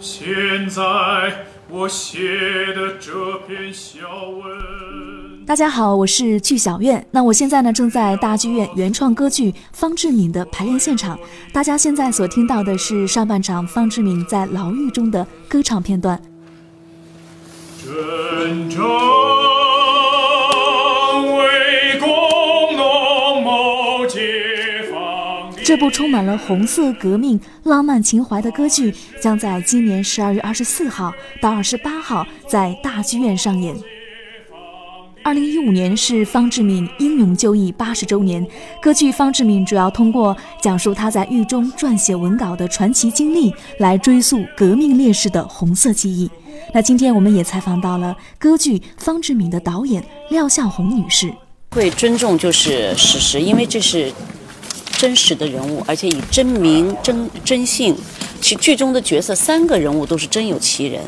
现在我写的这篇小文。大家好，我是剧小院。那我现在呢，正在大剧院原创歌剧方志敏的排练现场。大家现在所听到的是上半场方志敏在牢狱中的歌唱片段。真正这部充满了红色革命浪漫情怀的歌剧，将在今年十二月二十四号到二十八号在大剧院上演。二零一五年是方志敏英勇就义八十周年，歌剧《方志敏》主要通过讲述他在狱中撰写文稿的传奇经历，来追溯革命烈士的红色记忆。那今天我们也采访到了歌剧《方志敏》的导演廖向红女士。会尊重就是史实，因为这是真实的人物，而且以真名、真真姓。其剧中的角色三个人物都是真有其人，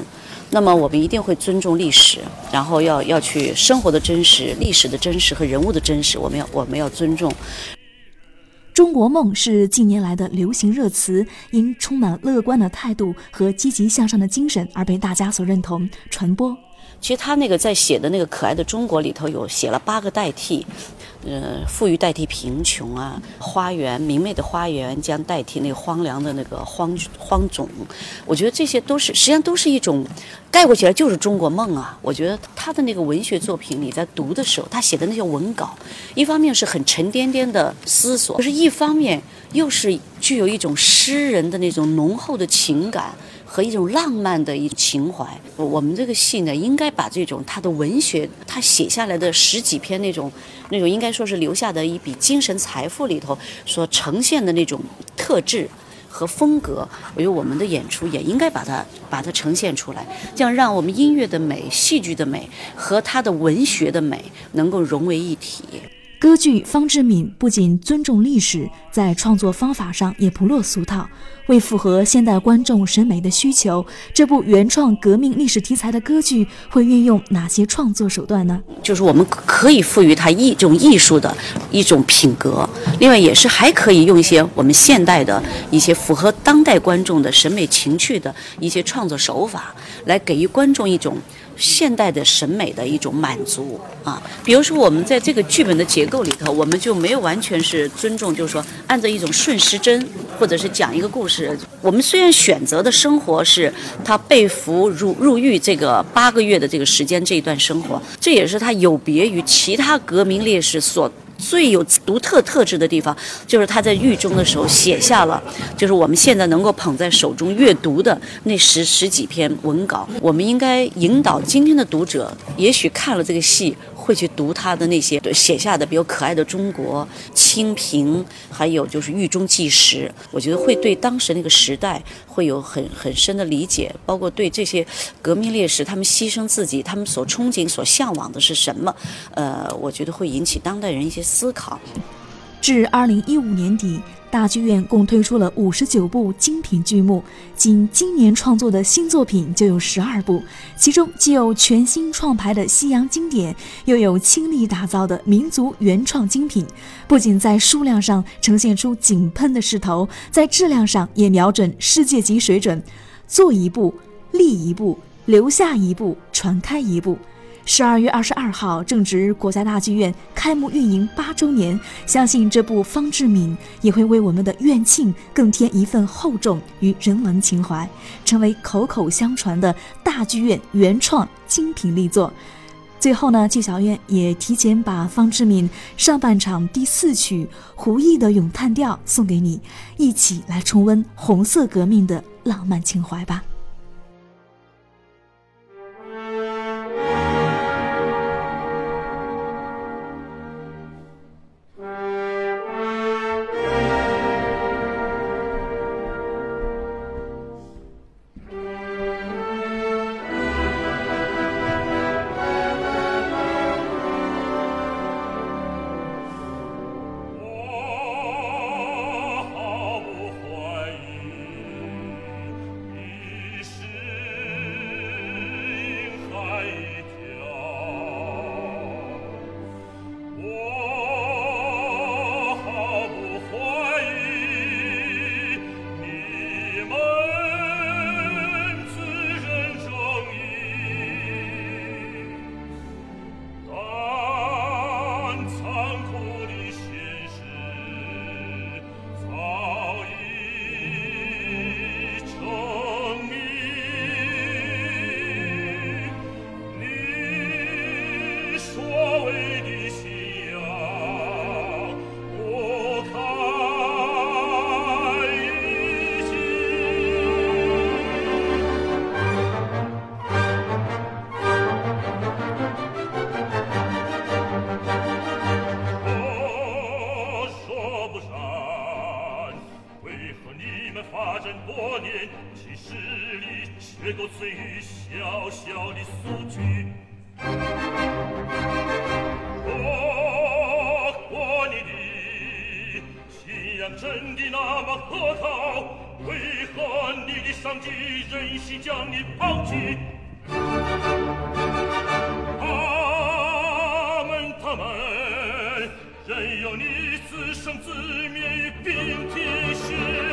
那么我们一定会尊重历史，然后要要去生活的真实、历史的真实和人物的真实，我们要我们要尊重。中国梦是近年来的流行热词，因充满乐观的态度和积极向上的精神而被大家所认同传播。其实他那个在写的那个可爱的中国里头有写了八个代替，呃，富裕代替贫穷啊，花园明媚的花园将代替那个荒凉的那个荒荒冢，我觉得这些都是实际上都是一种概括起来就是中国梦啊。我觉得他的那个文学作品，你在读的时候，他写的那些文稿，一方面是很沉甸甸的思索，可是一方面又是具有一种诗人的那种浓厚的情感。和一种浪漫的一情怀，我们这个戏呢，应该把这种他的文学，他写下来的十几篇那种，那种应该说是留下的一笔精神财富里头所呈现的那种特质和风格，我觉得我们的演出也应该把它把它呈现出来，这样让我们音乐的美、戏剧的美和他的文学的美能够融为一体。歌剧《方志敏》不仅尊重历史，在创作方法上也不落俗套。为符合现代观众审美的需求，这部原创革命历史题材的歌剧会运用哪些创作手段呢？就是我们可以赋予它一种艺术的一种品格，另外也是还可以用一些我们现代的一些符合当代观众的审美情趣的一些创作手法，来给予观众一种。现代的审美的一种满足啊，比如说我们在这个剧本的结构里头，我们就没有完全是尊重，就是说按照一种顺时针，或者是讲一个故事。我们虽然选择的生活是他被俘入入狱这个八个月的这个时间这一段生活，这也是他有别于其他革命烈士所。最有独特特质的地方，就是他在狱中的时候写下了，就是我们现在能够捧在手中阅读的那十十几篇文稿。我们应该引导今天的读者，也许看了这个戏。会去读他的那些写下的，比如可爱的中国、清平，还有就是狱中纪实。我觉得会对当时那个时代会有很很深的理解，包括对这些革命烈士他们牺牲自己，他们所憧憬、所向往的是什么？呃，我觉得会引起当代人一些思考。至二零一五年底。大剧院共推出了五十九部精品剧目，仅今年创作的新作品就有十二部，其中既有全新创排的西洋经典，又有倾力打造的民族原创精品。不仅在数量上呈现出井喷的势头，在质量上也瞄准世界级水准，做一部立一部，留下一部传开一部。十二月二十二号正值国家大剧院开幕运营八周年，相信这部方志敏也会为我们的院庆更添一份厚重与人文情怀，成为口口相传的大剧院原创精品力作。最后呢，剧小院也提前把方志敏上半场第四曲胡毅的咏叹调送给你，一起来重温红色革命的浪漫情怀吧。不然为何你们发展多年其实力却都存于小小的苏区？我过你的信仰真的那么可靠为何你的上级忍心将你抛弃？任由你自生自灭于冰天雪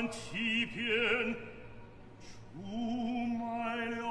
们欺骗，出卖了